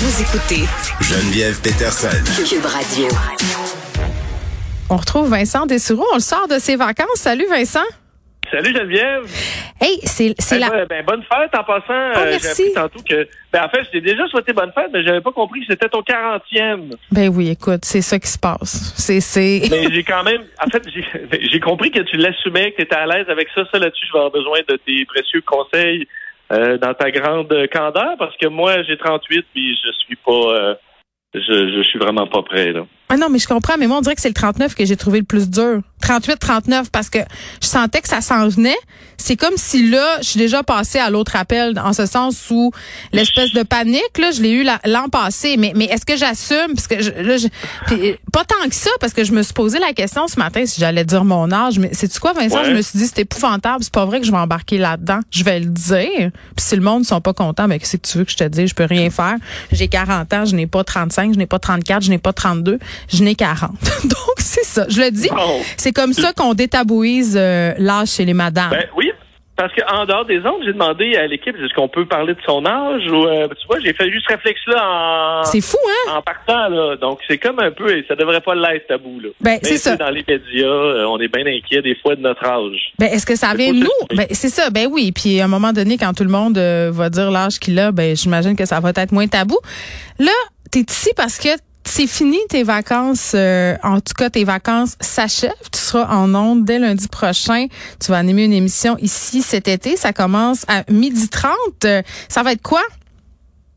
Vous écoutez Geneviève Peterson. Cube Radio. On retrouve Vincent Dessureau. On le sort de ses vacances. Salut Vincent. Salut Geneviève. Hey, c'est c'est Ben, la. ben, bonne fête en passant. euh, merci. tantôt que. Ben, en fait, je t'ai déjà souhaité bonne fête, mais j'avais pas compris que c'était ton 40e. Ben oui, écoute, c'est ça qui se passe. C'est. Mais j'ai quand même. En fait, j'ai j'ai compris que tu l'assumais, que tu étais à l'aise avec ça. Ça, là-dessus, je vais avoir besoin de tes précieux conseils euh, dans ta grande candeur, parce que moi, j'ai 38, puis je suis pas. euh, je, je suis vraiment pas prêt, là. Ah non, mais je comprends, mais moi on dirait que c'est le 39 que j'ai trouvé le plus dur. 38 39 parce que je sentais que ça s'en venait. C'est comme si là, je suis déjà passée à l'autre appel en ce sens où l'espèce de panique là, je l'ai eu la- l'an passé, mais mais est-ce que j'assume? Parce que je, là je, puis, euh, pas tant que ça parce que je me suis posé la question ce matin si j'allais dire mon âge, mais c'est tu quoi Vincent, Ouais. je me suis dit c'est épouvantable, c'est pas vrai que je vais embarquer là-dedans. Je vais le dire. Puis si le monde sont pas contents, ben qu'est-ce que tu veux que je te dise, je peux rien faire. J'ai 40 ans, je n'ai pas 35, je n'ai pas 34, je n'ai pas 32, je n'ai 40. Donc c'est ça, je le dis. C'est comme ça qu'on détabouise euh, l'âge chez les madames. Ben oui, parce qu'en dehors des ondes, j'ai demandé à l'équipe est-ce qu'on peut parler de son âge ou euh, tu vois, j'ai fait juste ce réflexe-là en, c'est fou, hein? en partant là. Donc c'est comme un peu, et ça devrait pas l'être tabou là. Ben, c'est ça. Dans les médias, euh, on est bien inquiet des fois de notre âge. Ben, est-ce que ça vient de nous? Ben, c'est ça. Ben oui. Puis à un moment donné, quand tout le monde euh, va dire l'âge qu'il a, ben j'imagine que ça va être moins tabou. Là, t'es ici parce que c'est fini tes vacances. euh, en tout cas, tes vacances s'achèvent. Tu seras en ondes dès lundi prochain. Tu vas animer une émission ici cet été. Ça commence à midi 30. Euh, ça va être quoi?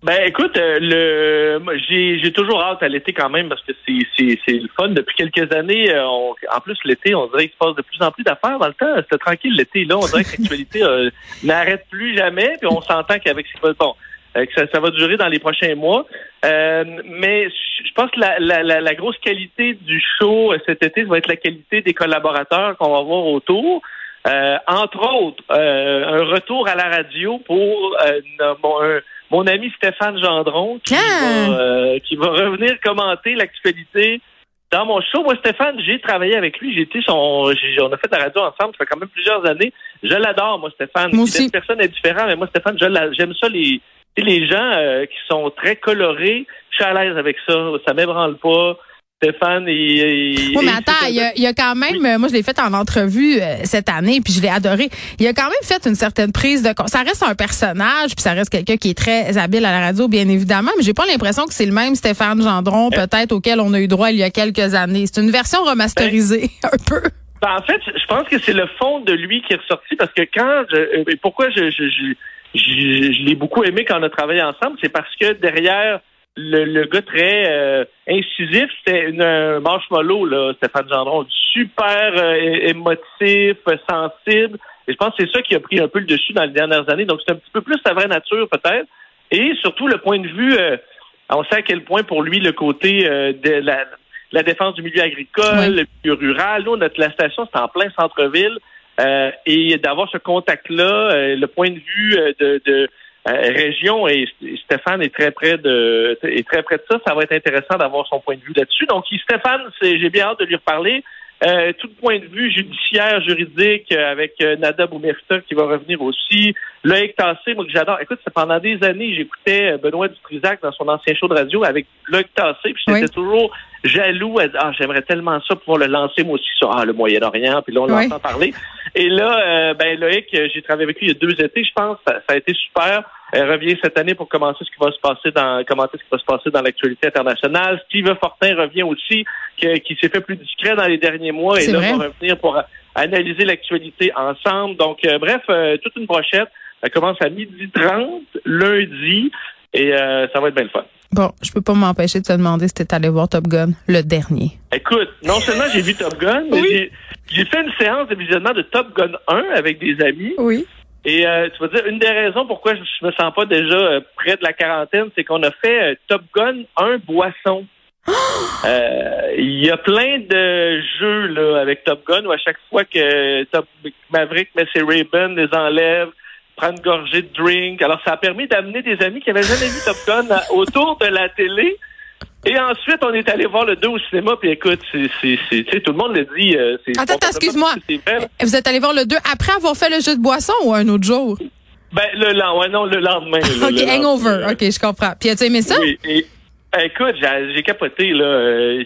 Ben écoute, euh, le j'ai toujours hâte à l'été quand même parce que c'est le fun depuis quelques années. en plus l'été, on dirait qu'il se passe de plus en plus d'affaires. Dans le temps, c'était tranquille l'été. Là, on dirait que l'actualité n'arrête plus jamais. Puis on s'entend qu'avec ce bon, que ça, ça va durer dans les prochains mois. Euh, mais je pense que la, la, la, la grosse qualité du show euh, cet été, ça va être la qualité des collaborateurs qu'on va voir autour. Euh, entre autres, euh, un retour à la radio pour euh, mon, mon ami Stéphane Gendron qui va, euh, qui va revenir commenter l'actualité dans mon show. Moi, Stéphane, j'ai travaillé avec lui. J'ai été son, j'ai- on a fait la radio ensemble. Ça fait quand même plusieurs années. Je l'adore, moi, Stéphane. Moi. Personne est différent, mais moi, Stéphane, je j'aime ça les, les gens euh, qui sont très colorés. Je suis à l'aise avec ça. Ça m'ébranle pas. Stéphane, il. il- Oui, mais attends, il y a, il y a quand même, euh, moi je l'ai fait en entrevue euh, cette année, puis je l'ai adoré. Il a quand même fait une certaine prise de Ça reste un personnage, puis ça reste quelqu'un qui est très habile à la radio, bien évidemment, mais j'ai pas l'impression que c'est le même Stéphane Gendron, peut-être auquel on a eu droit il y a quelques années. C'est une version remasterisée, un peu. Ben, en fait, je pense que c'est le fond de lui qui est ressorti parce que quand je, pourquoi je, je, je, je, je l'ai beaucoup aimé quand on a travaillé ensemble, c'est parce que derrière le, le gars très euh, incisif, c'était une- un marshmallow, là, Stéphane Gendron, super euh, émotif, sensible. Et je pense que c'est ça qui a pris un peu le dessus dans les dernières années. Donc, c'est un petit peu plus sa vraie nature, peut-être. Et surtout, le point de vue, euh, on sait à quel point pour lui, le côté euh, de la, la défense du milieu agricole, Oui. le milieu rural. Nous, notre, la station, c'est en plein centre-ville. Euh, et d'avoir ce contact-là, euh, le point de vue euh, de, de région, et Stéphane est très près de est très près de ça, ça va être intéressant d'avoir son point de vue là-dessus. Donc, Stéphane, j'ai bien hâte de lui reparler. Euh, tout point de vue judiciaire, juridique, avec euh, Nada Boumerta qui va revenir aussi. Loïc Tassé, moi que j'adore. Écoute, c'est pendant des années, j'écoutais Benoît Dutrisac dans son ancien show de radio avec Loïc Tassé, puis j'étais Oui. toujours jaloux. à- Ah, j'aimerais tellement ça pouvoir le lancer moi aussi sur ah, le Moyen-Orient, puis là, on Oui. l'entend parler. Et là, euh, ben Loïc, euh, j'ai travaillé avec lui il y a deux étés, je pense. Ça, ça a été super. Elle revient cette année pour commencer ce qui va se passer dans commenter ce qui va se passer dans l'actualité internationale. Steve Fortin revient aussi, qui, qui s'est fait plus discret dans les derniers mois et là vrai. va revenir pour analyser l'actualité ensemble. Donc, euh, bref, euh, toute une brochette. Ça commence à midi 30, lundi, et euh, ça va être bien le fun. Bon, je peux pas m'empêcher de te demander si t'es allé voir Top Gun, le dernier. Écoute, non seulement j'ai vu Top Gun, mais Oui. J'ai- fait une séance de visionnement de Top Gun 1 avec des amis. Oui. Et euh, tu vas dire, une des raisons pourquoi je, me sens pas déjà euh, près de la quarantaine, c'est qu'on a fait euh, Top Gun 1 boisson. Euh, Il y a plein de jeux là, avec Top Gun où à chaque fois que Top Maverick met ses Ray-Ban, les enlève, prend une gorgée de drink. Alors ça a permis d'amener des amis qui avaient jamais vu Top Gun à- autour de la télé. Et ensuite, on est allé voir le 2 au cinéma, puis écoute, c'est, c'est, c'est, tu sais, tout le monde le dit. euh, c'est Attends, excuse-moi. là. Vous êtes allé voir le 2 après avoir fait le jeu de boisson ou un autre jour? Ben, le lendemain, ouais, non, le lendemain. là, OK, le hangover. lendemain. OK, je comprends. Puis as-tu aimé ça? Oui. et- écoute, j'ai j'ai capoté, là. euh,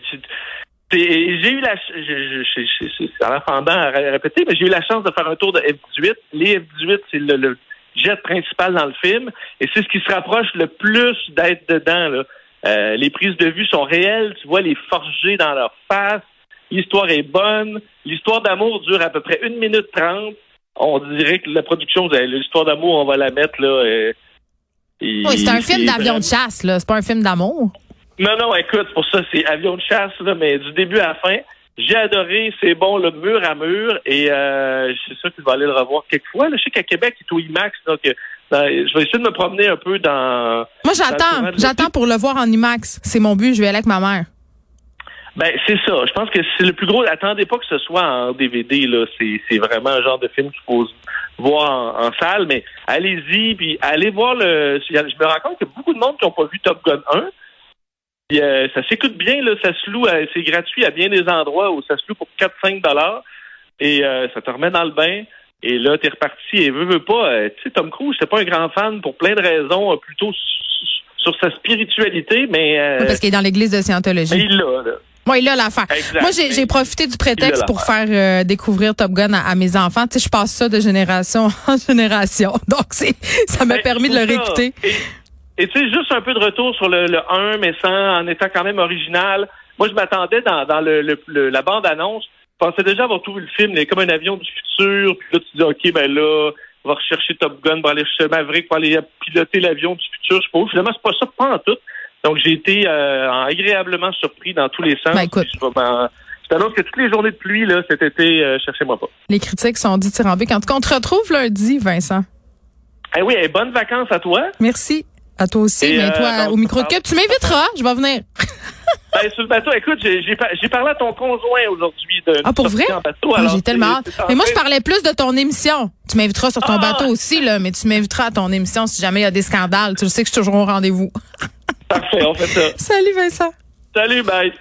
J'ai eu la ch- je- je- je- je- je- c'est en fendant à ré- répéter, mais j'ai eu la chance de faire un tour de F-18. Les F-18, c'est le, le jet principal dans le film, et c'est ce qui se rapproche le plus d'être dedans. Là. Euh, les prises de vue sont réelles, tu vois les forger dans leur face. L'histoire est bonne. L'histoire d'amour dure à peu près une minute trente. On dirait que la production, avez- l'histoire d'amour, on va la mettre là. euh, Oui, c'est un film d'avion de chasse, là. C'est pas un film d'amour. non, non, écoute, pour ça, c'est avion de chasse, là, mais du début à la fin, j'ai adoré, c'est bon, le mur à mur, et euh, c'est sûr que je vais aller le revoir quelques fois. Là, je sais qu'à Québec, il est au IMAX, donc euh, je vais essayer de me promener un peu dans... Moi, j'attends. J'attends pour le voir en IMAX. C'est mon but. Je vais aller avec ma mère. Ben, c'est ça. Je pense que c'est le plus gros. Attendez pas que ce soit en DVD, là. C'est, vraiment un genre de film qu'il faut voir en, en salle, mais allez-y, puis allez voir le... Je me rends compte qu'il y a beaucoup de monde qui n'ont pas vu Top Gun 1, Puis, euh, ça s'écoute bien, là, ça se loue, à- c'est gratuit à bien des endroits où ça se loue pour 4-5 dollars et euh, ça te remet dans le bain. Et là, t'es reparti et veux, veux pas. euh, tu sais, Tom Cruise, c'est pas un grand fan pour plein de raisons, euh, plutôt sur sa spiritualité, mais euh, Oui, parce qu'il est dans l'église de mais Scientologie. il l'a, là. Moi, il a l'affaire. Moi, j'ai profité du prétexte pour faire euh, découvrir Top Gun à, à mes enfants. Tu sais, je passe ça de génération en génération. Donc, ça m'a Ben, permis de le réécouter. Et, et tu sais, juste un peu de retour sur le, le 1, mais sans, en étant quand même original. Moi, je m'attendais dans, dans le, le- le- la bande-annonce. Pensais déjà avoir tout vu le film, mais comme un avion du futur. Puis là, tu dis, OK, ben là, on va rechercher Top Gun pour aller chercher Maverick, pour aller piloter l'avion du futur. Je sais pas. Finalement, c'est pas ça, pas en tout. Donc, j'ai été euh, agréablement surpris dans tous les sens. Ben, écoute. Puis Je, t'annonce que toutes les journées de pluie, là, cet été, euh, cherchez-moi pas. Les critiques sont dithyrambiques. En tout cas, on te retrouve lundi, Vincent. Eh oui, eh, bonnes vacances à toi. Merci. À toi aussi. Et, mais euh, toi, donc, au micro de tu m'inviteras. Je vais venir. Ben, sur le bateau, écoute, j'ai j'ai par- j'ai parlé à ton conjoint aujourd'hui de Ah, pour vrai? alors J'ai tellement hâte. Mais moi, je parlais plus de ton émission. Tu m'inviteras sur ton Ah! bateau aussi, là, mais tu m'inviteras à ton émission si jamais il y a des scandales. Tu le sais que je suis toujours au rendez-vous. Parfait, on fait ça. Salut, Vincent. Salut, bye.